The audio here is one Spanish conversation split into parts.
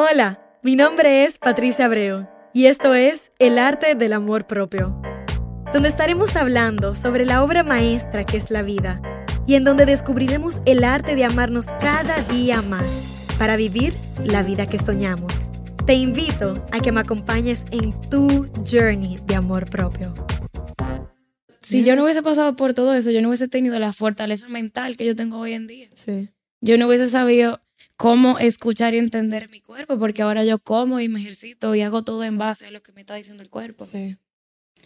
Hola, mi nombre es Patricia Abreu y esto es El arte del amor propio, donde estaremos hablando sobre la obra maestra que es la vida y en donde descubriremos el arte de amarnos cada día más para vivir la vida que soñamos. Te invito a que me acompañes en tu journey de amor propio. Si yo no hubiese pasado por todo eso, yo no hubiese tenido la fortaleza mental que yo tengo hoy en día. Sí. Yo no hubiese sabido cómo escuchar y entender mi cuerpo, porque ahora yo como y me ejercito y hago todo en base a lo que me está diciendo el cuerpo. Sí.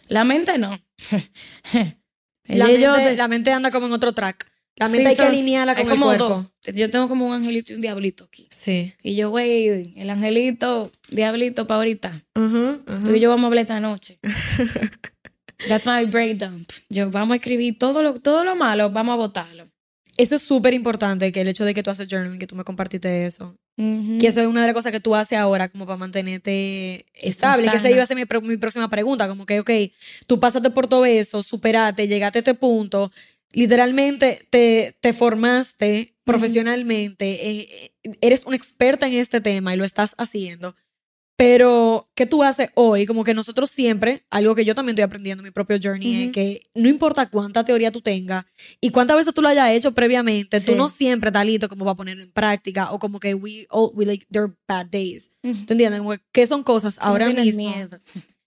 La mente no. La, mente, de- la mente anda como en otro track. La Sí, mente hay que alinearla con el como cuerpo. dos. Yo tengo como un angelito y un diablito aquí. Sí. Y yo, güey, el angelito, diablito para ahorita. Ujú. Tú y yo vamos a hablar esta noche. That's my dump. Yo vamos a escribir todo lo, todo lo malo, vamos a votarlo. Eso es súper importante, que el hecho de que tú haces journaling, que tú me compartiste eso. Ujú. Que eso es una de las cosas que tú haces ahora como para mantenerte estable. Que esa iba a ser mi, mi próxima pregunta. Como que, ok, tú pasaste por todo eso, superaste, llegaste a este punto. Literalmente te, te formaste profesionalmente. eh, eh, eres una experta en este tema y lo estás haciendo. Pero, ¿qué tú haces hoy? Como que nosotros siempre, algo que yo también estoy aprendiendo en mi propio journey, es Ujú. que no importa cuánta teoría tú tengas y cuántas veces tú lo hayas hecho previamente, tú Sí. no siempre estás listo como para ponerlo en práctica o como que we, all, we like, there are bad days. Ujú. ¿Tú entiendes? Como que, ¿Qué son cosas ahora mismo? miedo.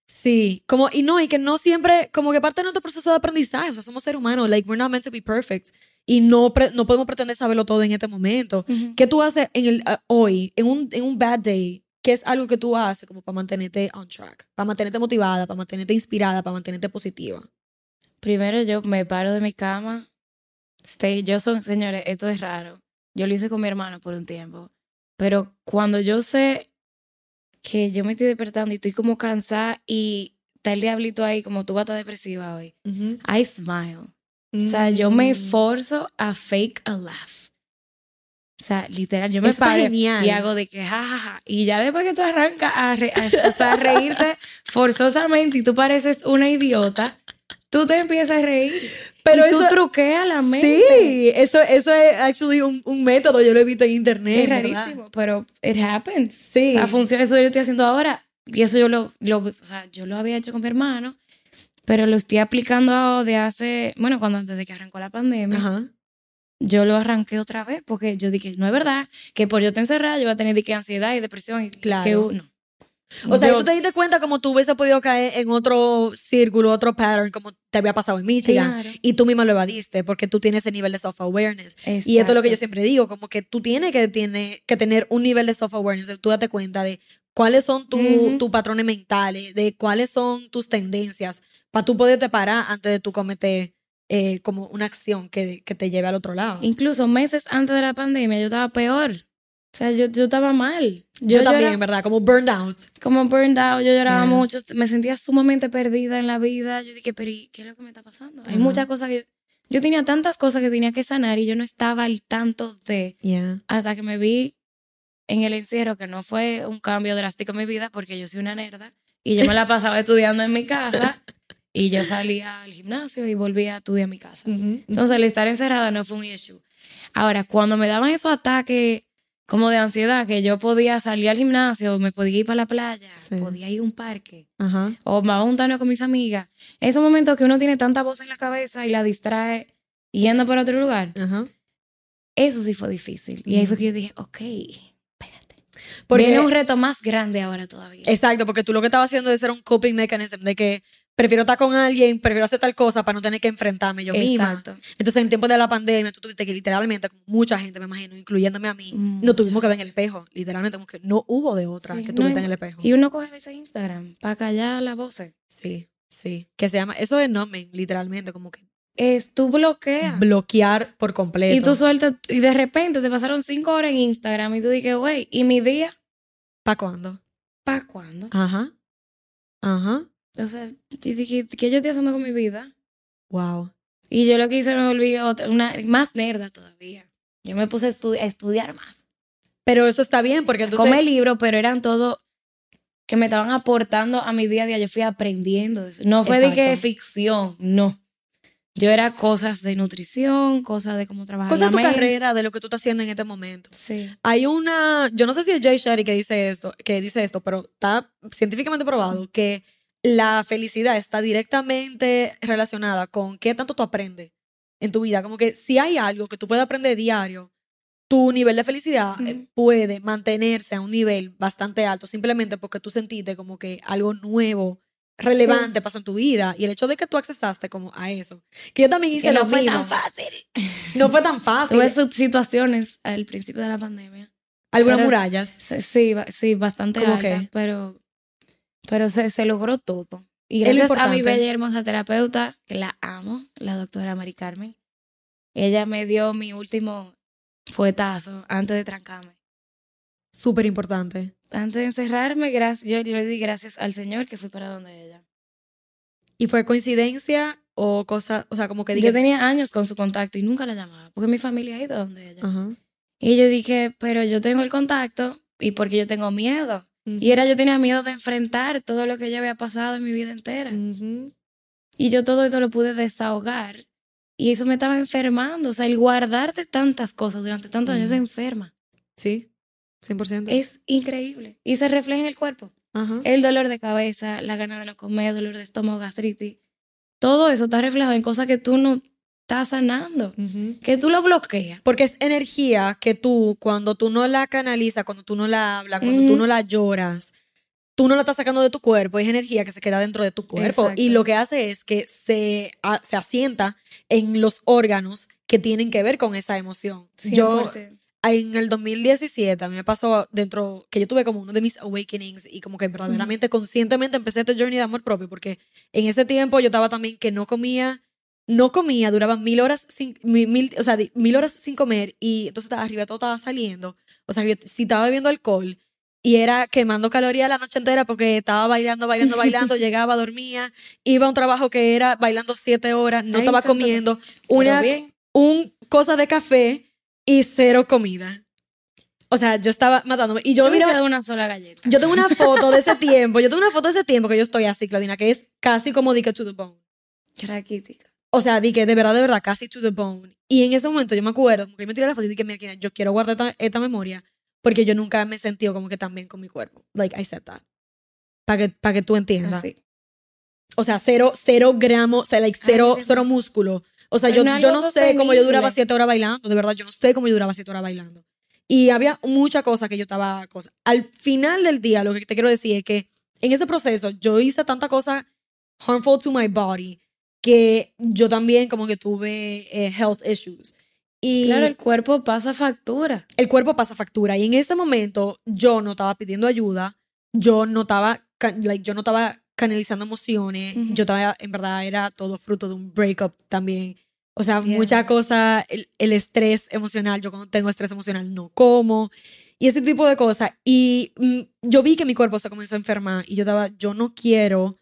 Sí, como, y no, y que no siempre, como que parte de nuestro proceso de aprendizaje, o sea, somos seres humanos, like, we're not meant to be perfect. Y no, pre- no podemos pretender saberlo todo en este momento. Ujú. ¿Qué tú haces en el, ah, hoy, en un, en un bad day? ¿Qué es algo que tú haces como para mantenerte on track? Para mantenerte motivada, para mantenerte inspirada, para mantenerte positiva. Primero yo me paro de mi cama. Stay, yo soy, señores, esto es raro. Yo lo hice con mi hermano por un tiempo. Pero cuando yo sé que yo me estoy despertando y estoy como cansada y está el diablito ahí, como tú vas a estar depresiva hoy, I smile. O sea, yo me Mm. esforzo a fake a laugh. O sea, literal, yo me Eso paro y hago de que jajaja. Y ya después que tú arrancas a, re- a- o sea, a reírte forzosamente y tú pareces una idiota, tú te empiezas a reír. Pero y tú eso- truqueas la mente. Sí, eso, eso es actually un, un método, yo lo he visto en internet. Es ¿verdad? rarísimo, pero it happens. Sí. O sea, funciona eso que yo estoy haciendo ahora. Y eso yo lo, lo, o sea, yo lo había hecho con mi hermano, pero lo estoy aplicando de hace, bueno, cuando antes de que arrancó la pandemia. Ajá. Yo lo arranqué otra vez porque yo dije, no es verdad que por yo te encerrada yo voy a tener que ansiedad y depresión y Claro. que uno. O sea, Yo- tú te diste cuenta como tú hubiese podido caer en otro círculo, otro pattern, como te había pasado en Michigan. Claro. Y tú misma lo evadiste porque tú tienes ese nivel de self-awareness. Y esto es lo que yo siempre digo, como que tú tienes que, tiene, que tener un nivel de self-awareness, tú date cuenta de cuáles son tu- Ujú. tus patrones mentales, de cuáles son tus tendencias, para tú poderte parar antes de tú cometer eh, como una acción que, que te lleve al otro lado. Incluso meses antes de la pandemia yo estaba peor. O sea, yo, yo estaba mal. yo, también, ¿verdad? Como burned out. como burned out, yo lloraba mucho, me sentía sumamente perdida en la vida. Yo dije, pero ¿y ¿qué es lo que me está pasando? Hay muchas cosas que... Yo tenía tantas cosas que tenía que sanar y yo no estaba al tanto de... Yeah. Hasta que me vi en el encierro, que no fue un cambio drástico en mi vida porque yo soy una nerda y yo me la pasaba estudiando en mi casa y yo salía al gimnasio y volvía a estudiar en mi casa. Entonces, el estar encerrada no fue un issue. Ahora, cuando me daban esos ataques como de ansiedad, que yo podía salir al gimnasio, me podía ir para la playa, Sí. podía ir a un parque, Ajá. o me iba a juntarme con mis amigas, esos momentos que uno tiene tanta voz en la cabeza y la distrae yendo para otro lugar, Ajá. eso sí fue difícil. Y ahí fue que yo dije, ok, espérate. Porque, Viene un reto más grande ahora todavía. Exacto, porque tú lo que estabas haciendo es ser un coping mechanism, de que prefiero estar con alguien, prefiero hacer tal cosa para no tener que enfrentarme yo misma. Exacto. Entonces, en tiempo de la pandemia, tú tuviste que literalmente, como mucha gente, me imagino, incluyéndome a mí, no Mucha. tuvimos que ver en el espejo. Literalmente, como que no hubo de otra Sí, que no, tú viste y- en el espejo. Y uno coge a veces Instagram para callar las voces. Sí, sí. Que se llama, eso es numbing, literalmente, como que Es, tú bloqueas. bloquear por completo. Y tú sueltas, y de repente te pasaron cinco horas en Instagram y tú dices, güey, ¿y mi día? ¿Para cuándo? ¿Para cuándo? Ajá. Ajá. O sea, dije, ¿qué yo estoy haciendo con mi vida? Wow. Y yo lo que hice me volví otra, una, más nerda todavía. Yo me puse a, estu- a estudiar más. Pero eso está bien, porque entonces. Come libros, pero eran todo que me estaban aportando a mi día a día. Yo fui aprendiendo eso. No fue de que Exacto. ficción, no. yo era cosas de nutrición, cosas de cómo trabajar. Cosas de tu carrera, de lo que tú estás haciendo en este momento. Sí. Hay una, yo no sé si es Jay Shetty que dice esto, que dice esto, pero está científicamente probado que la felicidad está directamente relacionada con qué tanto tú aprendes en tu vida. Como que si hay algo que tú puedes aprender diario, tu nivel de felicidad eh, puede mantenerse a un nivel bastante alto simplemente porque tú sentiste como que algo nuevo, relevante pasó en tu vida y el hecho de que tú accesaste como a eso. Que yo también hice Que lo no fue mismo. tan fácil. No fue tan fácil. Tuve situaciones al principio de la pandemia. Algunas pero- murallas. Sí, ba- sí, bastante ¿Cómo altas, qué? pero, pero se, se logró todo. Y gracias a mi bella y hermosa terapeuta, que la amo, la doctora Mari Carmen, ella me dio mi último fuetazo antes de trancarme. Súper importante. Antes de encerrarme, gracias, yo, yo le di gracias al Señor que fui para donde ella. ¿Y fue coincidencia o cosa, o sea, como que Yo dije... tenía años con su contacto y nunca la llamaba, porque mi familia ha ido donde ella. Ajá. Y yo dije, pero yo tengo el contacto y porque yo tengo miedo. Y era, yo tenía miedo de enfrentar todo lo que ya había pasado en mi vida entera. Y yo todo esto lo pude desahogar. Y eso me estaba enfermando. O sea, el guardarte tantas cosas durante tantos años se enferma. Sí, 100%. Es increíble. Y se refleja en el cuerpo. Ajá. El dolor de cabeza, la gana de no comer, dolor de estómago, gastritis. Todo eso está reflejado en cosas que tú no estás sanando. Ujú. Que tú lo bloqueas. Porque es energía que tú, cuando tú no la canalizas, cuando tú no la hablas, cuando tú Ujú. no la lloras, tú no la estás sacando de tu cuerpo, es energía que se queda dentro de tu cuerpo. Exacto. Y lo que hace es que se, a- se asienta en los órganos que tienen que ver con esa emoción. Yo, 100%. en el 2017 a mí me pasó dentro que yo tuve como uno de mis awakenings y como que verdaderamente conscientemente empecé este journey de amor propio porque en ese tiempo yo estaba también que no comía no comía duraba mil horas sin mil, mil- o sea mil horas sin comer y entonces arriba todo estaba saliendo o sea yo si estaba bebiendo alcohol y era quemando calorías la noche entera porque estaba bailando, bailando, bailando, llegaba, dormía, iba a un trabajo que era bailando siete horas, no Ay, estaba comiendo, una, un cosa de café y cero comida. O sea, yo estaba matándome. Y yo de una sola galleta. yo tengo una foto de ese tiempo, yo tengo una foto de ese tiempo que yo estoy así, Claudina, que es casi como Dique to the bone. Raquítica. O sea, di que de verdad, de verdad, casi to the bone. Y en ese momento yo me acuerdo, como que yo me tiré la foto y dije, mira, yo quiero guardar esta, esta memoria porque yo nunca me he sentido como que tan bien con mi cuerpo. Like, I said that. Para que, pa' que tú entiendas. Así. O sea, cero, cero gramos, o sea, like, cero, cero músculo. O sea, yo, no yo no sé cómo yo duraba siete horas bailando, de verdad, yo no sé cómo yo duraba siete horas bailando. Y había mucha cosa que yo estaba, cosa. Al final del día, lo que te quiero decir es que en ese proceso yo hice tanta cosa harmful to my body que yo también como que tuve eh, health issues. Y Claro, el cuerpo pasa factura. el cuerpo pasa factura. Y en ese momento yo no estaba pidiendo ayuda, yo no estaba, like, yo no estaba canalizando emociones, Ujú. yo estaba, en verdad, era todo fruto de un breakup también. O sea, Entiendo. mucha cosa, el, el estrés emocional, yo cuando tengo estrés emocional no como, y ese tipo de cosas. Y mm, yo vi que mi cuerpo se comenzó a enfermar y yo estaba, yo no quiero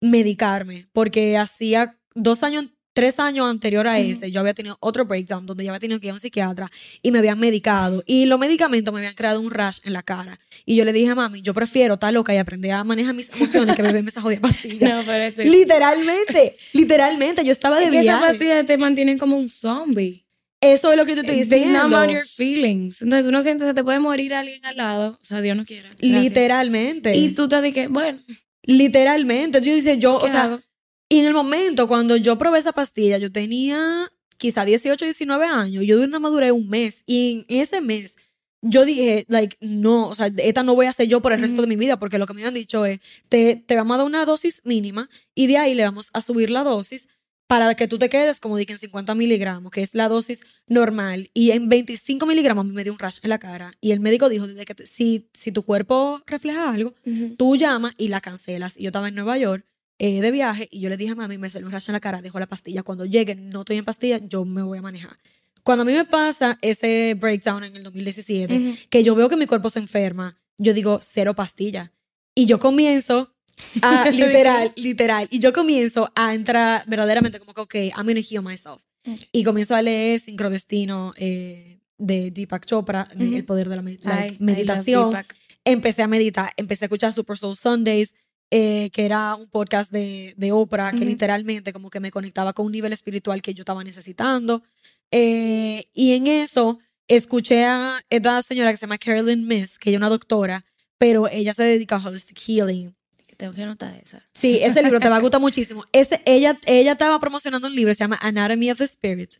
medicarme, porque hacía dos años, tres años anterior a ese, yo había tenido otro breakdown donde yo había tenido que ir a un psiquiatra y me habían medicado y los medicamentos me habían creado un rash en la cara. Y yo le dije a mami, yo prefiero estar loca y aprender a manejar mis emociones que beberme esa jodida pastilla. No, pero Literalmente, literalmente, yo estaba de es que esas viaje. pastillas te mantienen como un zombie. Eso es lo que yo te estoy They numb diciendo. out your feelings. Entonces tú no sientes que te puede morir alguien al lado. O sea, Dios no quiera. Gracias. Literalmente. Y tú te dices, bueno, Literalmente. Yo dice, yo, ¿qué o sea, hago? y en el momento cuando yo probé esa pastilla, yo tenía quizá 18, 19 años. Yo de una madurez un mes. Y en ese mes, yo dije, like, no, o sea, esta no voy a hacer yo por el resto de mi vida, porque lo que me han dicho es, te, te vamos a dar una dosis mínima y de ahí le vamos a subir la dosis para que tú te quedes, como dije, en 50 miligramos, que es la dosis normal. Y en 25 miligramos me dio un rash en la cara. Y el médico dijo, desde que te- si, si tu cuerpo refleja algo, tú llamas y la cancelas. Y yo estaba en Nueva York eh, de viaje y yo le dije a mami, me salió un rash en la cara, dejo la pastilla. Cuando llegue, no estoy en pastilla, yo me voy a manejar. Cuando a mí me pasa ese breakdown en el 2017, Ujú. que yo veo que mi cuerpo se enferma, yo digo, cero pastilla. Y yo comienzo a, literal, literal, y yo comienzo a entrar verdaderamente como que, ok, I'm gonna heal myself. Ok. Y comienzo a leer Sincrodestino eh, de Deepak Chopra. El Poder de la, me- la Ay, I love Meditación empecé a meditar, empecé a escuchar Super Soul Sundays, eh, que era un podcast de, de Oprah, que literalmente como que me conectaba con un nivel espiritual que yo estaba necesitando. Eh, y en eso escuché a esta señora que se llama Carolyn Miss, que ella es una doctora, pero ella se dedica a holistic healing. Tengo que anotar esa. Sí, ese libro te va a gustar muchísimo. Ese, ella, ella estaba promocionando un libro, se llama Anatomy of the Spirit.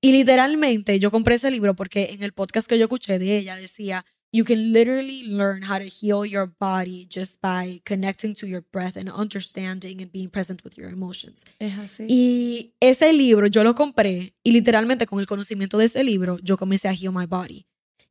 Y literalmente yo compré ese libro porque en el podcast que yo escuché de ella decía, you can literally learn how to heal your body just by connecting to your breath and understanding and being present with your emotions. Es así. Y ese libro yo lo compré y literalmente con el conocimiento de ese libro yo comencé a heal my body.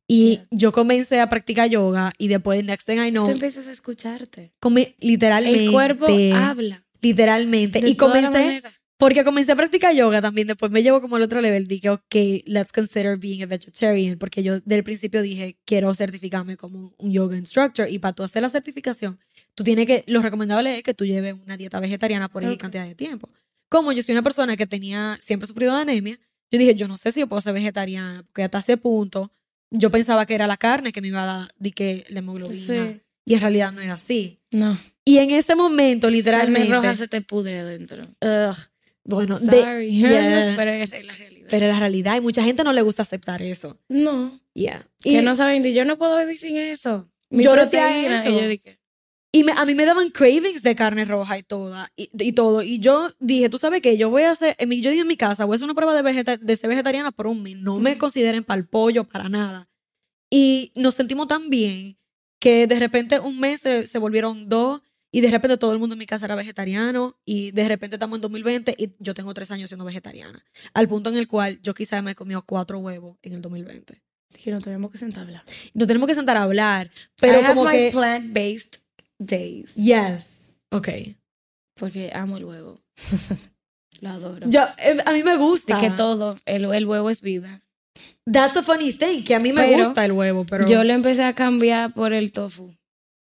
Y Yeah. yo comencé a practicar yoga y después, next thing I know, Tú empiezas a escucharte. come- literalmente. El cuerpo habla. Literalmente. de y toda comencé, manera. porque comencé a practicar yoga también, después me llevo como al otro level, dije, ok, let's consider being a vegetarian, porque yo del principio dije, quiero certificarme como un yoga instructor, y para tú hacer la certificación, tú tienes que, lo recomendable es que tú lleves una dieta vegetariana por X cantidad de tiempo. Como yo soy una persona que tenía, siempre sufrido de anemia, yo dije, yo no sé si yo puedo ser vegetariana, porque hasta ese punto yo pensaba que era la carne que me iba a dar, di que la hemoglobina, Sí. y en realidad no era así. No. Y en ese momento, literalmente... roja se te pudre adentro. Ugh. Bueno, de- yeah. pero es la realidad. pero la realidad, y mucha gente no le gusta aceptar eso. no. Yeah. Que Y, no saben, yo no puedo vivir sin eso. Mi Yo decía proteína. eso. Y yo dije, y me- a mí me daban cravings de carne roja y toda, y, y todo. Y yo dije, tú sabes qué, yo voy a hacer, en mi- yo dije en mi casa, voy a hacer una prueba de, vegeta- de ser vegetariana por un mes. No me consideren para el pollo, para nada. Y nos sentimos tan bien que de repente un mes se, se volvieron dos. Y de repente todo el mundo en mi casa era vegetariano y de repente estamos en 2020 y yo tengo tres años siendo vegetariana. Al punto en el cual yo quizás me he comido cuatro huevos en el 2020. que no tenemos que sentar a hablar. Nos tenemos que sentar a hablar, pero I have como my que... plant-based days. Yes. Ok. Porque amo el huevo. Lo adoro. Yo, eh, a mí me gusta. Y que todo, el, el huevo es vida. That's a funny thing, que a mí me Pero gusta el huevo, pero... Yo lo empecé a cambiar por el tofu.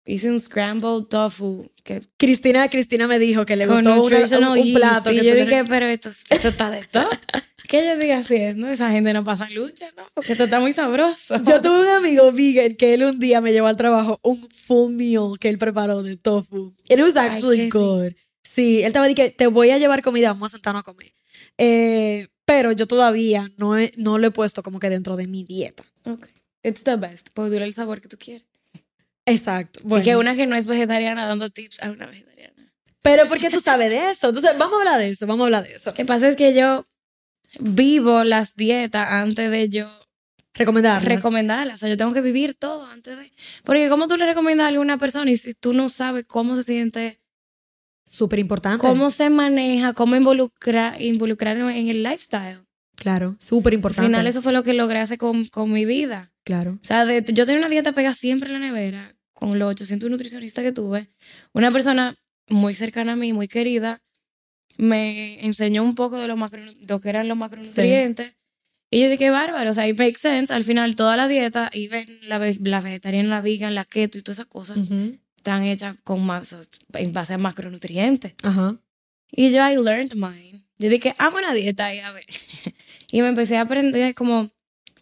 Hice un scrambled tofu que Cristina, Cristina me dijo que le gustó un, un plato. Y que yo dije, pero esto, esto está de todo. ¿Qué yo estoy haciendo? Esa gente no pasa lucha, ¿no? Porque esto está muy sabroso. Yo tuve un amigo vegan que él un día me llevó al trabajo un full meal que él preparó de tofu. It was actually good. Sí, él estaba diciendo que te voy a llevar comida, vamos a sentarnos a comer. Eh, pero yo todavía no, he- no lo he puesto como que dentro de mi dieta. Ok. It's the best. Porque dura el sabor que tú quieres. Exacto. Y Bueno, que una que no es vegetariana dando tips a una vegetariana. Pero ¿por qué tú sabes de eso? Entonces, vamos a hablar de eso, vamos a hablar de eso. Lo que pasa es que yo vivo las dietas antes de yo Recomendarlas. recomendarlas. O sea, yo tengo que vivir todo antes de... Porque ¿cómo tú le recomiendas a una persona y si tú no sabes cómo se siente, Súper importante. cómo se maneja, cómo involucrar, involucrarlo en el lifestyle? Claro, súper Al importante. final eso fue lo que logré hacer con, con mi vida. Claro. O sea, de- yo tenía una dieta pegada siempre en la nevera, con los 800 nutricionistas que tuve. Una persona muy cercana a mí, muy querida, me enseñó un poco de lo, macro, lo que eran los macronutrientes. Y yo dije, bárbaro, o sea, it makes sense. Al final, toda la dieta, y ven la, la vegetariana, la vegan, la keto y todas esas cosas, Ujú. están hechas con más, en base a macronutrientes. Ajá. Y yo, I learned mine. Yo dije, hago una dieta y a ver. y me empecé a aprender como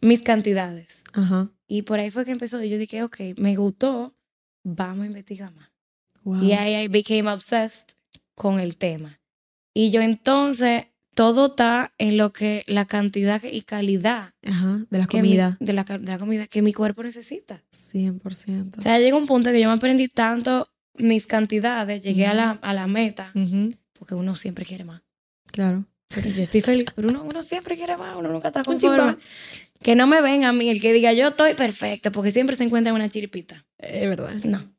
mis cantidades. Ajá. Y por ahí fue que empezó. Y yo dije, ok, me gustó, vamos a investigar más. Wow. Y ahí I became obsessed con el tema. Y yo entonces, todo está en lo que la cantidad y calidad Ajá. De la mi- comida. de, la, de la comida que mi cuerpo necesita. 100%. O sea, llegó un punto que yo me aprendí tanto mis cantidades, llegué a, la, a la meta, porque uno siempre quiere más. Claro. Pero yo estoy feliz, pero uno, uno siempre quiere más, uno nunca está conforme. Que no me venga a mí el que diga yo estoy perfecta, porque siempre se encuentra una chiripita. Es verdad. No.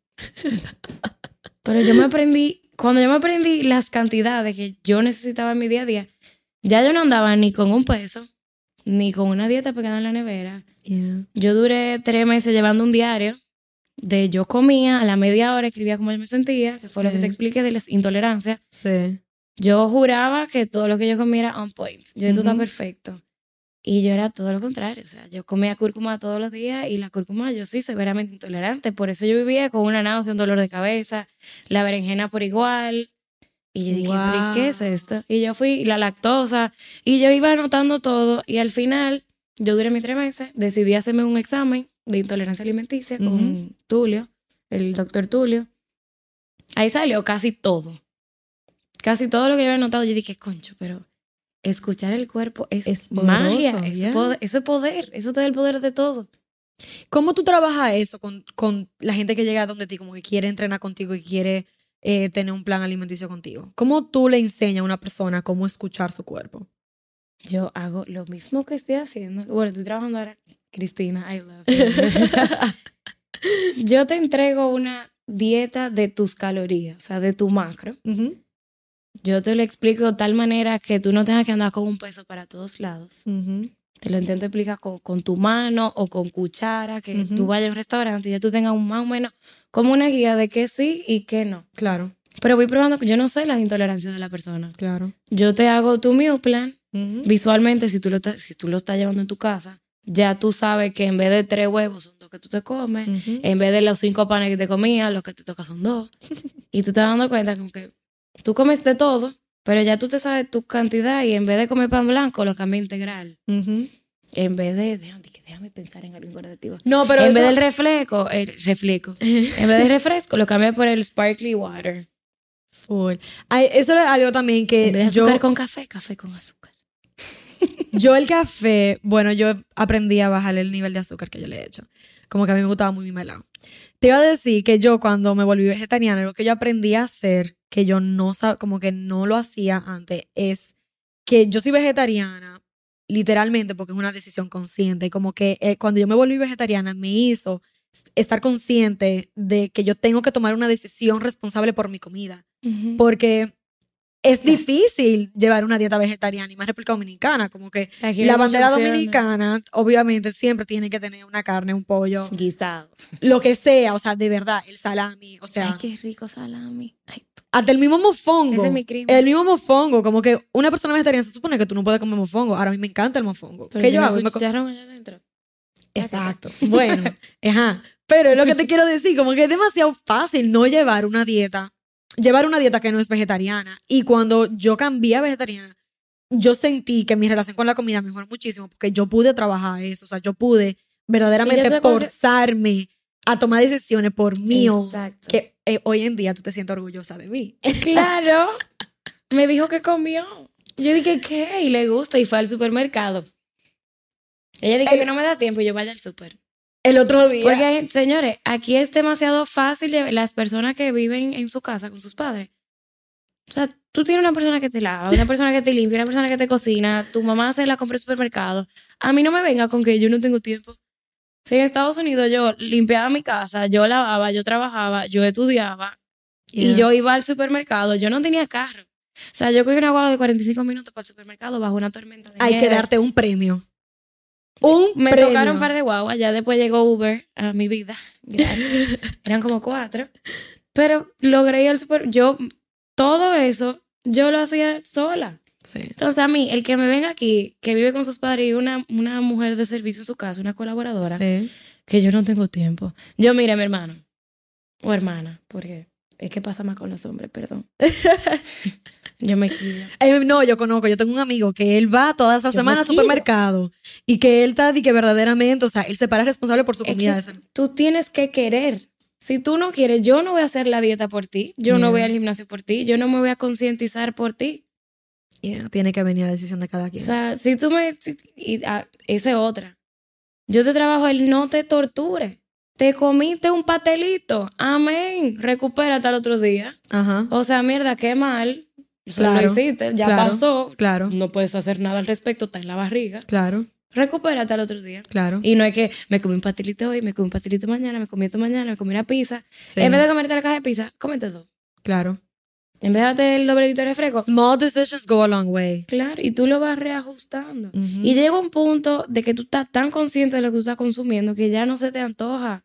Pero yo me aprendí, cuando yo me aprendí las cantidades que yo necesitaba en mi día a día, ya yo no andaba ni con un peso, ni con una dieta pegada en la nevera. Yeah. Yo duré tres meses llevando un diario de yo comía, a la media hora escribía cómo yo me sentía, que fue lo que te expliqué de las intolerancias. Sí. Yo juraba que todo lo que yo comía era on point. Yo, esto está Ujú. perfecto. Y yo era todo lo contrario. O sea, yo comía cúrcuma todos los días y la cúrcuma yo sí severamente intolerante. Por eso yo vivía con una náusea, un dolor de cabeza, la berenjena por igual. Y yo dije, ¿pero y qué es Wow. esto? Y yo fui, la lactosa, y yo iba anotando todo. Y al final, yo duré mis tres meses, decidí hacerme un examen de intolerancia alimenticia con. Tulio, el doctor Tulio. Ahí salió casi todo. Casi todo lo que yo había notado, yo dije, concho, pero escuchar el cuerpo es, Es magia, poderoso, eso, yeah. es poder, eso es poder, eso te da el poder de todo. ¿Cómo tú trabajas eso con, con la gente que llega donde ti, como que quiere entrenar contigo y quiere eh, tener un plan alimenticio contigo? ¿Cómo tú le enseñas a una persona cómo escuchar su cuerpo? Yo hago lo mismo que estoy haciendo. Bueno, estoy trabajando ahora. Cristina, I love you. Yo te entrego una dieta de tus calorías, o sea, de tu macro. Yo te lo explico de tal manera que tú no tengas que andar con un peso para todos lados. Te lo intento explicar con, con tu mano o con cuchara, que tú vayas a un restaurante y ya tú tengas un más o menos como una guía de qué sí y qué no. Claro, Pero voy probando que yo no sé las intolerancias de la persona. claro. Yo te hago tu meal plan visualmente, si tú, lo estás- si tú lo estás llevando en tu casa, ya tú sabes que en vez de tres huevos son dos que tú te comes, en vez de los cinco panes que te comías, los que te toca son dos. y tú te vas dando cuenta como que tú comes de todo, pero ya tú te sabes tu cantidad y en vez de comer pan blanco, lo cambias integral. Ujú. En vez de, déjame, déjame pensar en algo incorporativo. No, pero en eso- vez del reflejo, el reflejo, en vez del refresco, lo cambias por el sparkly water. Full. Ay, eso es algo también En que vez de yo, azúcar con café, café con azúcar. yo el café, bueno, yo aprendí a bajar el nivel de azúcar que yo le he hecho. Como que a mí me gustaba muy melado. Te iba a decir que yo cuando me volví vegetariana, lo que yo aprendí a hacer, que yo no sab- como que no lo hacía antes, es que yo soy vegetariana literalmente porque es una decisión consciente. Y como que eh, cuando yo me volví vegetariana me hizo estar consciente de que yo tengo que tomar una decisión responsable por mi comida. Porque es difícil llevar una dieta vegetariana y más República Dominicana. Como que Aquí la bandera opciones. dominicana, obviamente, siempre tiene que tener una carne, un pollo, Guisado. lo que sea, o sea, de verdad, el salami, o sea, Ay, qué rico salami. Ay, hasta el mismo mofongo. Ese es mi crimen. El mismo mofongo, como que una persona vegetariana se supone que tú no puedes comer mofongo. Ahora a mí me encanta el mofongo. Pero ¿Qué yo hago? Me allá adentro. Exacto. Bueno, ajá. Pero es lo que te quiero decir, como que es demasiado fácil no llevar una dieta, llevar una dieta que no es vegetariana. Y cuando yo cambié a vegetariana, yo sentí que mi relación con la comida mejoró muchísimo porque yo pude trabajar eso, o sea, yo pude verdaderamente forzarme a tomar decisiones por Exacto. que eh, hoy en día tú te sientes orgullosa de mí. Claro. Me dijo que comió. Yo dije, ¿qué? Y le gusta. Y fue al supermercado. Ella dijo El- que no me da tiempo y yo vaya al super. El otro día. Porque, señores, aquí es demasiado fácil de- las personas que viven en su casa con sus padres. O sea, tú tienes una persona que te lava, una persona que te limpia, una persona que te cocina, tu mamá se la compra en el supermercado. A mí no me venga con que yo no tengo tiempo. Si en Estados Unidos yo limpiaba mi casa, yo lavaba, yo trabajaba, yo estudiaba y yo iba al supermercado, yo no tenía carro. O sea, yo cogí una guagua de 45 minutos para el supermercado bajo una tormenta de Hay que darte un premio. Un Me premio. tocaron un par de guaguas, ya después llegó Uber a mi vida. Eran como cuatro. Pero logré ir al super. Yo, todo eso, yo lo hacía sola. Sí. Entonces, a mí, el que me venga aquí, que vive con sus padres y una, una mujer de servicio en su casa, una colaboradora, Sí. que yo no tengo tiempo. Yo, mire, mi hermano o hermana, porque es que pasa más con los hombres, perdón. yo me quillo. Eh, no, yo conozco, yo tengo un amigo que él va todas las semanas al supermercado y que él está y que verdaderamente, o sea, él se para responsable por su Es comida. que tú tienes que querer. Si tú no quieres, yo no voy a hacer la dieta por ti, yo no voy al gimnasio por ti, yo no me voy a concientizar por ti. Yeah, tiene que venir la decisión de cada O quien. sea, si tú me... si- y, ah, esa es otra. Yo te trabajo el no te torture. Te comiste un pastelito. Amén. Recupérate al otro día. Ajá, O sea, mierda, qué mal. Claro, Lo hiciste, ya claro. pasó. claro, No puedes hacer nada al respecto, está en la barriga. claro, Recupérate al otro día. claro. Y no es que me comí un pastelito hoy, me comí un pastelito mañana, me comí esto mañana, me comí una pizza. Sí, En vez de comerte la caja de pizza, cómete dos. claro. En vez de darte el doble litro de refresco, Small decisions go a long way. claro, y tú lo vas reajustando. Y llega un punto de que tú estás tan consciente de lo que tú estás consumiendo que ya no se te antoja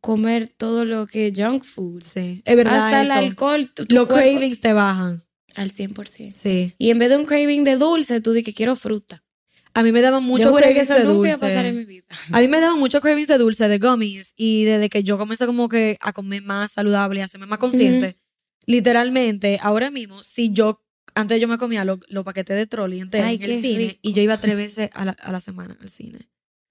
comer todo lo que es junk food. Sí, es verdad. Hasta el alcohol, tu- tu Los cuerpo- cravings te bajan. al 100%. Sí. Y en vez de un craving de dulce, tú dices que quiero fruta. A mí me daban mucho Yo juré que cravings eso de nunca iba a pasar en dulce. mi vida. A mí me daban mucho cravings de dulce, de gummies. Y desde que yo comencé como que a comer más saludable, a hacerme más consciente, literalmente, ahora mismo, si yo, antes yo me comía los paquetes de trolley enteros en el cine rico. y yo iba tres veces a la, a la semana al cine.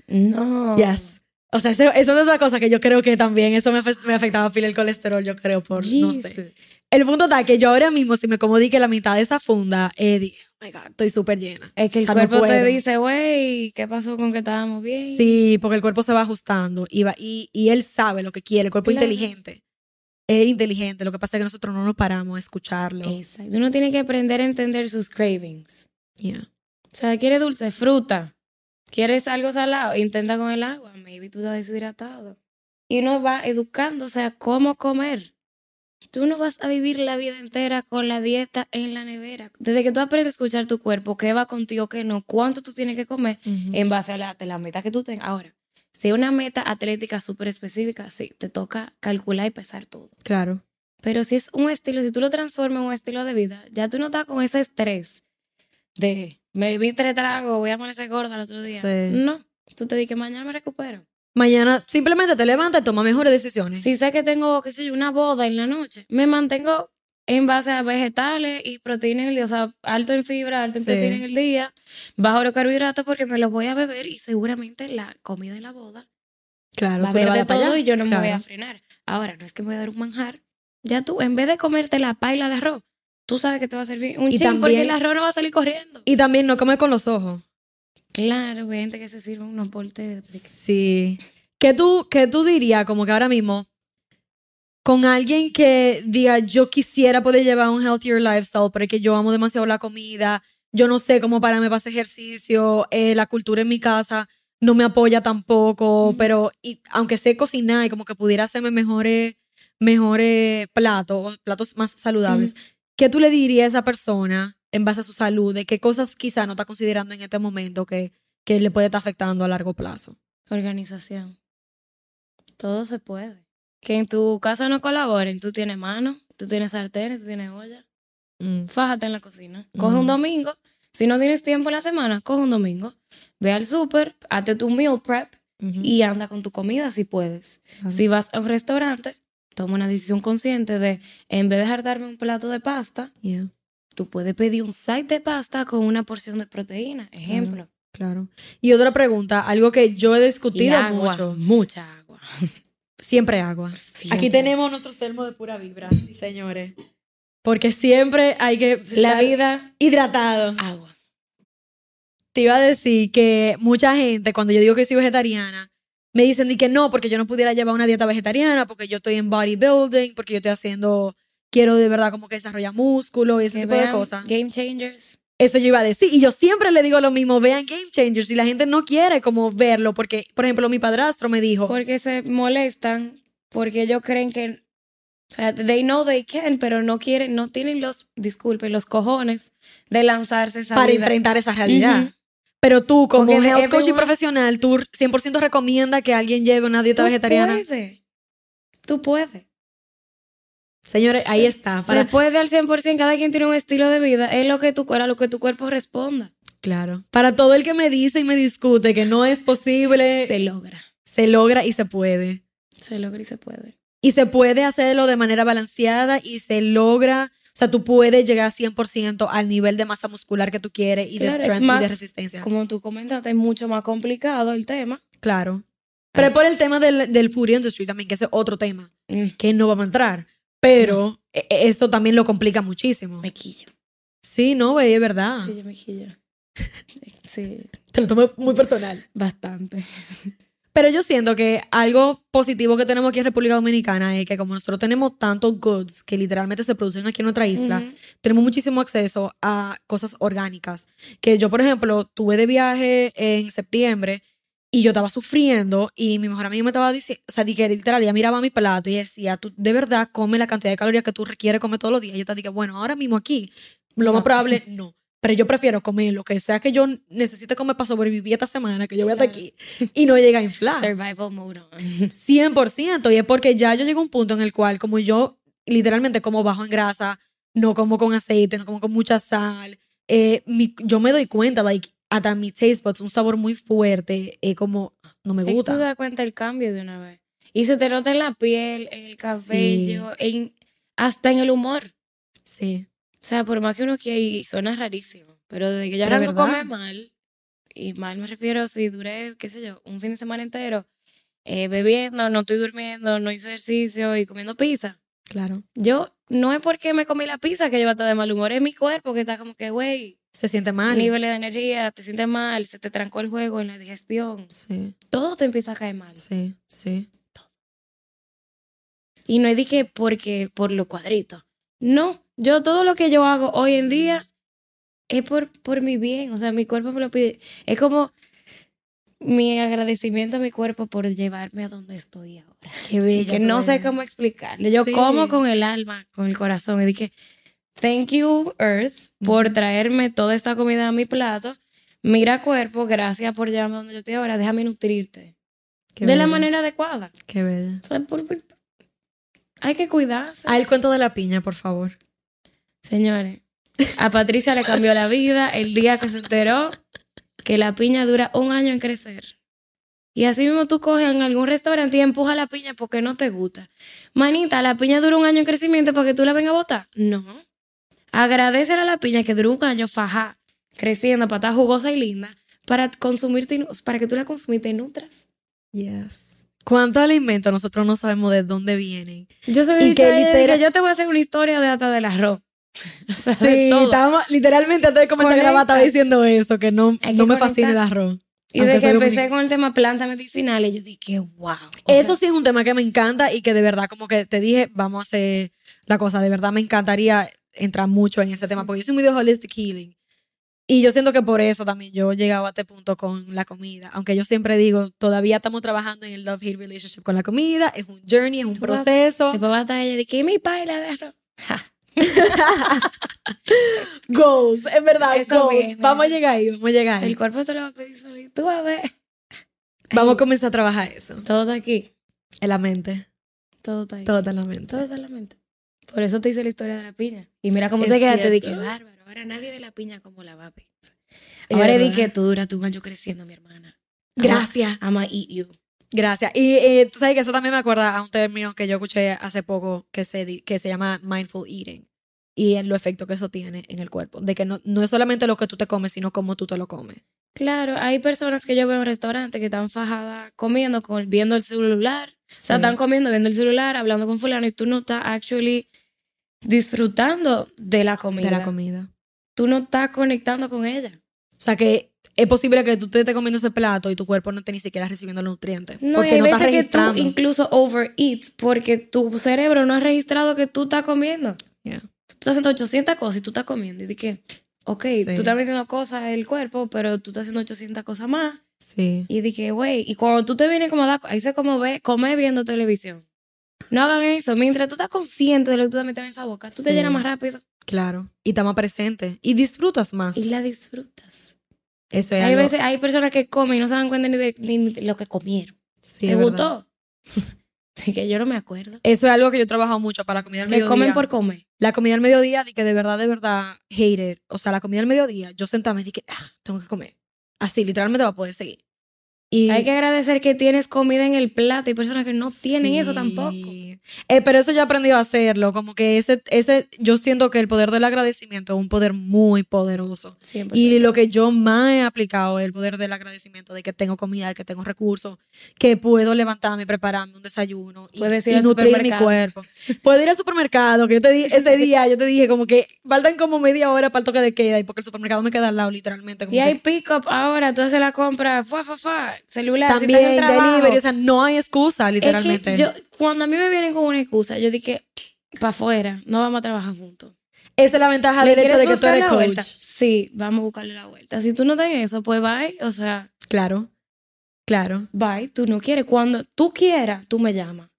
No. Yes. O sea, eso, eso es otra cosa que yo creo que también eso me, me afectaba a el colesterol, yo creo, por, no sé. El punto está que yo ahora mismo, si me como que la mitad de esa funda, eh, dije, oh my God, estoy súper llena. Es que el O sea, no cuerpo te dice, güey, ¿qué pasó con que estábamos bien? Sí, porque el cuerpo se va ajustando y, va, y, y él sabe lo que quiere, el cuerpo Claro. inteligente. Es inteligente, lo que pasa es que nosotros no nos paramos a escucharlo. Exacto. Uno tiene que aprender a entender sus cravings. Yeah. O sea, ¿quieres dulce? Fruta. ¿Quieres algo salado? Intenta con el agua. Maybe tú estás deshidratado. Y uno va educándose a cómo comer. Tú no vas a vivir la vida entera con la dieta en la nevera. Desde que tú aprendes a escuchar tu cuerpo, qué va contigo, qué no, cuánto tú tienes que comer, en base a la, a la meta que tú tengas. Ahora, si es una meta atlética súper específica, sí, te toca calcular y pesar todo. Claro. Pero si es un estilo, si tú lo transformas en un estilo de vida, ya tú no estás con ese estrés de me vi tres tragos, voy a amanecer gorda el otro día. Sí. No, tú te dices que mañana me recupero. Mañana simplemente te levantas y tomas mejores decisiones. Si sé que tengo, qué sé yo, una boda en la noche, me mantengo en base a vegetales y proteína en el día, o sea, alto en fibra, alto en Sí. proteína en el día, bajo los carbohidratos porque me los voy a beber y seguramente la comida de la boda Claro, va a haber de todo y yo no me voy a frenar. Ahora, no es que me voy a dar un manjar. Ya tú, en vez de comerte la paila de arroz, tú sabes que te va a servir un Y porque el arroz no va a salir corriendo. Y también no comer con los ojos. Claro, hay gente que se sirve unos portes. Sí. ¿Qué tú, qué tú dirías como que ahora mismo con alguien que diga yo quisiera poder llevar un healthier lifestyle, pero es que yo amo demasiado la comida, yo no sé cómo para hacer ejercicio, eh, la cultura en mi casa no me apoya tampoco, Ujú. pero y, aunque sé cocinar y como que pudiera hacerme mejores, mejores platos, platos más saludables, ¿qué tú le dirías a esa persona en base a su salud? ¿De qué cosas quizá no está considerando en este momento que, que le puede estar afectando a largo plazo? Organización. Todo se puede. Que en tu casa no colaboren. Tú tienes manos, tú tienes sartenes, tú tienes olla. Mm. Fájate en la cocina. Coge un domingo. Si no tienes tiempo en la semana, coge un domingo. Ve al súper, hazte tu meal prep y anda con tu comida si puedes. Si vas a un restaurante, toma una decisión consciente de, en vez de dejar darme un plato de pasta, Yeah, tú puedes pedir un side de pasta con una porción de proteína. Ejemplo. claro. Y otra pregunta, algo que yo he discutido agua, mucho. Mucha agua. Siempre agua. Siempre. Aquí tenemos nuestro termo de pura vibra, señores. Porque siempre hay que La vida, hidratado. agua. Te iba a decir que mucha gente, cuando yo digo que soy vegetariana, me dicen di que no, porque yo no pudiera llevar una dieta vegetariana, porque yo estoy en bodybuilding, porque yo estoy haciendo, quiero de verdad como que desarrollar músculo y ese Que tipo de vean cosas. Game changers. Eso yo iba a decir. Y yo siempre le digo lo mismo, vean Game Changers. Y la gente no quiere como verlo, porque, por ejemplo, mi padrastro me dijo, Porque se molestan, porque ellos creen que, o sea, they know they can, pero no quieren, no tienen los, disculpen, los cojones de lanzarse esa para vida. enfrentar esa realidad. Pero tú, como Porque health coach y everyone- profesional, tú 100% recomienda que alguien lleve una dieta Tú vegetariana. puedes. Tú puedes. Señores, ahí está. Para... Se puede al 100%, cada quien tiene un estilo de vida, es lo que tu, a lo que tu cuerpo responda. Claro. Para todo el que me dice y me discute que no es posible, Se se, logra. logra y se puede. Se logra y se puede. Y se puede hacerlo de manera balanceada y se logra. O sea, tú puedes llegar 100% al nivel de masa muscular que tú quieres y Claro, de strength y de resistencia. Como tú comentaste, es mucho más complicado el tema. Claro. Pero es por el tema del, del food industry también, que ese es otro tema, Mm, que no vamos a entrar. Pero e- e- eso también lo complica muchísimo. Me quillo. Sí, no, güey, es verdad. Sí, yo me quillo. Sí, Te lo tomo muy personal. bastante. Pero yo siento que algo positivo que tenemos aquí en República Dominicana es que como nosotros tenemos tantos goods que literalmente se producen aquí en nuestra isla, tenemos muchísimo acceso a cosas orgánicas. Que yo, por ejemplo, tuve de viaje en septiembre y yo estaba sufriendo y mi mejor amigo me estaba diciendo, o sea, di que literal, ella miraba mi plato y decía, tú de verdad come la cantidad de calorías que tú requieres comer todos los días. Y yo te dije, bueno, ahora mismo aquí, lo más probable, no. Pero yo prefiero comer lo que sea que yo necesite comer para sobrevivir esta semana, que yo voy hasta Claro. aquí, y no llega a inflar. Survival mode on. 100%. Y es porque ya yo llego a un punto en el cual, como yo literalmente como bajo en grasa, no como con aceite, no como con mucha sal, eh, mi- yo me doy cuenta, like, hasta mi taste buds, un sabor muy fuerte, eh, como, no me Es que tú gusta. te das cuenta el cambio de una vez. Y se te nota en la piel, en el cabello, en, hasta en el humor. Sí. O sea, por más que uno quiera, y suena rarísimo, pero desde que yo arranco comer mal, y mal me refiero si duré, qué sé yo, un fin de semana entero, eh, bebiendo, no estoy durmiendo, no hice ejercicio y comiendo pizza. Claro. Yo, no es porque me comí la pizza que yo voy a estar de mal humor, es mi cuerpo que está como que, güey, Se siente mal. niveles de energía, te sientes mal, se te trancó el juego en la digestión. Sí, Todo te empieza a caer mal. sí, sí. Y no es de que porque por los cuadritos. No, yo todo lo que yo hago hoy en día es por, por mi bien. O sea, mi cuerpo me lo pide. Es como mi agradecimiento a mi cuerpo por llevarme a donde estoy ahora. Qué bella. que no sé cómo explicarle. Yo Sí. como con el alma, con el corazón. Y dije, thank you, Earth, por traerme toda esta comida a mi plato. Mira, cuerpo, gracias por llevarme a donde yo estoy ahora. Déjame nutrirte. Qué de la manera adecuada. Qué bella. O sea, por- por- hay que cuidarse. Ah, el cuento de la piña, por favor. Señores, a Patricia le cambió la vida el día que se enteró que la piña dura un año en crecer. Y así mismo tú coges en algún restaurante y empujas la piña porque no te gusta. Manita, la piña dura un año en crecimiento para que tú la vengas a botar. No. Agradecele a la piña que duró un año faja, creciendo para estar jugosa y linda, para consumirte, para que tú la consumas y nutras. Yes. ¿Cuántos alimentos nosotros no sabemos de dónde vienen? Yo se lo Y dije que a ella, dije, literal- yo te voy a hacer una historia de hasta del arroz. Sí, estábamos literalmente antes de comenzar a grabar estaba diciendo eso, que no, no me fascina el arroz. Y Aunque de que empecé dominicana. con el tema plantas medicinales, yo dije, wow. Eso sí es un tema que me encanta y que de verdad, como que te dije, vamos a hacer la cosa. De verdad me encantaría entrar mucho en ese tema, porque yo soy muy de holistic healing. Y yo siento que por eso también yo he llegado a este punto con la comida. Aunque yo siempre digo, todavía estamos trabajando en el love-hate relationship con la comida. Es un journey, es un proceso. Después va a estar ella de que mi paila de arroz. Ja. Goals, es verdad, Eso goals. viene. Vamos a llegar ahí, vamos a llegar ahí. El cuerpo se lo va a pedir solito. Tú a ver. Vamos a comenzar a trabajar eso. Todo está aquí. En la mente. Todo está ahí. Todo está en la mente. Todo está en la mente. Por eso te hice la historia de la piña. Y mira cómo Es se queda. Te dije, cierto. bárbaro. Ahora nadie ve la piña como la va a. Es Ahora dije, tú duras tu año creciendo, mi hermana. Gracias. I'ma eat you. Gracias. Y eh, tú sabes que eso también me acuerda a un término que yo escuché hace poco que se, que se llama mindful eating y en lo efecto que eso tiene en el cuerpo. De que no, no es solamente lo que tú te comes, sino cómo tú te lo comes. Claro, hay personas que yo veo en restaurantes que están fajadas comiendo, con, viendo el celular. O sea, están comiendo, viendo el celular, hablando con fulano y tú no estás actually disfrutando de la comida. de la comida. Tú no estás conectando con ella. O sea que es posible que tú te estés comiendo ese plato y tu cuerpo no esté ni siquiera recibiendo los nutrientes. No, porque hay no estás veces que tú registrando. incluso overeat porque tu cerebro no ha registrado que tú estás comiendo. Yeah. Tú estás haciendo 800 cosas y tú estás comiendo. Y de que, ok, Sí. tú estás metiendo cosas en el cuerpo, pero tú estás haciendo 800 cosas más. Sí. Y dije, güey, y cuando tú te vienes como a dar, ahí se como ve, comer viendo televisión. No hagan eso. Mientras tú estás consciente de lo que tú estás metiendo en esa boca, tú te llenas más rápido Claro. Y estás más presente. Y disfrutas más. y la disfrutas. Eso es Hay algo- veces, hay personas que comen y no se dan cuenta ni de, ni de lo que comieron. sí, ¿Te gustó? De que yo no me acuerdo. Eso es algo que yo he trabajado mucho para la comida al Que mediodía. comen por comer. La comida al mediodía, di que de verdad, de verdad, hated. O sea, la comida al mediodía, yo sentarme y dije, ah, tengo que comer. Así, literalmente va a poder seguir. Y Hay que agradecer que tienes comida en el plato. Hay personas que no tienen eso tampoco. Eh, pero eso yo he aprendido a hacerlo. Como que ese, ese, yo siento que el poder del agradecimiento es un poder muy poderoso. 100%. Y lo que yo más he aplicado es el poder del agradecimiento, de que tengo comida, de que tengo recursos, que puedo levantarme, prepararme un desayuno y, ir nutrir mi cuerpo. Puedo ir al supermercado, que yo te di, ese día yo te dije como que faltan como media hora para el toque de queda y porque el supermercado me queda al lado literalmente. como Y hay que pick-up ahora. Tú haces la compra, fa, fa, fa, celular. si también estás en trabajo. delivery, o sea, no hay excusa Es literalmente. que yo, cuando a mí me vienen con una excusa, yo dije, para afuera, no vamos a trabajar juntos. Esa es la ventaja ¿Le del hecho de que tú eres coach. vuelta? Sí, vamos a buscarle la vuelta. Si tú no tienes eso, pues bye. O sea, Claro, claro. bye. Tú no quieres. Cuando tú quieras, tú me llamas.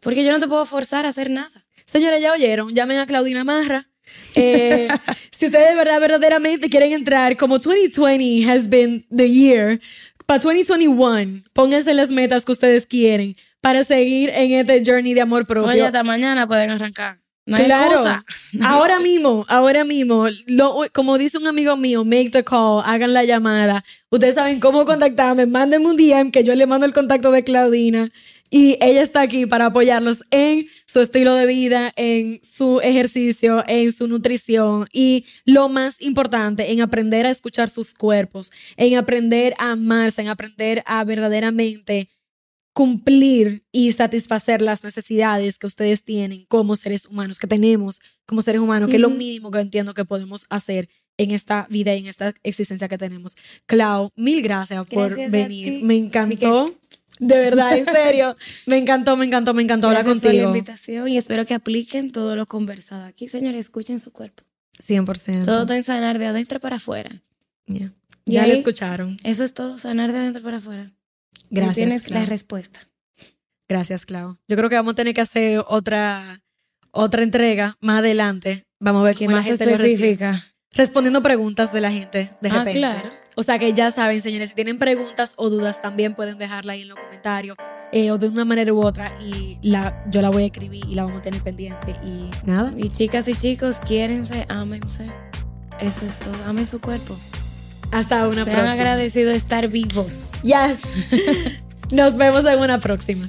Porque yo no te puedo forzar a hacer nada. Señores, ya oyeron, llamen a Claudina Marra. Eh, si ustedes de verdad, verdaderamente quieren entrar, como 2020 has been the year, para 2021, pónganse las metas que ustedes quieren para seguir en este journey de amor propio. Oye, hasta mañana pueden arrancar. No Claro. excusa. Ahora mismo, ahora mismo, lo- como dice un amigo mío, make the call, hagan la llamada. Ustedes saben cómo contactarme, mándenme un DM que yo le mando el contacto de Claudina y ella está aquí para apoyarlos en su estilo de vida, en su ejercicio, en su nutrición y lo más importante, en aprender a escuchar sus cuerpos, en aprender a amarse, en aprender a verdaderamente cumplir y satisfacer las necesidades que ustedes tienen como seres humanos, que tenemos como seres humanos, que es lo mínimo que entiendo que podemos hacer en esta vida y en esta existencia que tenemos. Clau, mil gracias, por venir. Me encantó. De verdad, en serio. Me encantó, me encantó, me encantó hablar contigo. Por la invitación y espero que apliquen todo lo conversado aquí. Señores, escuchen su cuerpo. 100%. Todo está en sanar de adentro para afuera. Ya lo escucharon. Eso es todo, sanar de adentro para afuera. Gracias. tienes la respuesta. Gracias, Clau. Yo creo que vamos a tener que hacer otra, otra entrega más adelante. Vamos a ver qué más específica. Respondiendo preguntas de la gente de ah, repente. Claro. O sea que ya saben, señores, si tienen preguntas o dudas también pueden dejarla ahí en los comentarios. Eh, o de una manera u otra y la, yo la voy a escribir y la vamos a tener pendiente y nada. Y chicas y chicos, quiérense, ámense. Eso es todo. Amen su cuerpo. Hasta una Sean próxima. agradecidos de estar vivos. Yes. Nos vemos en una próxima.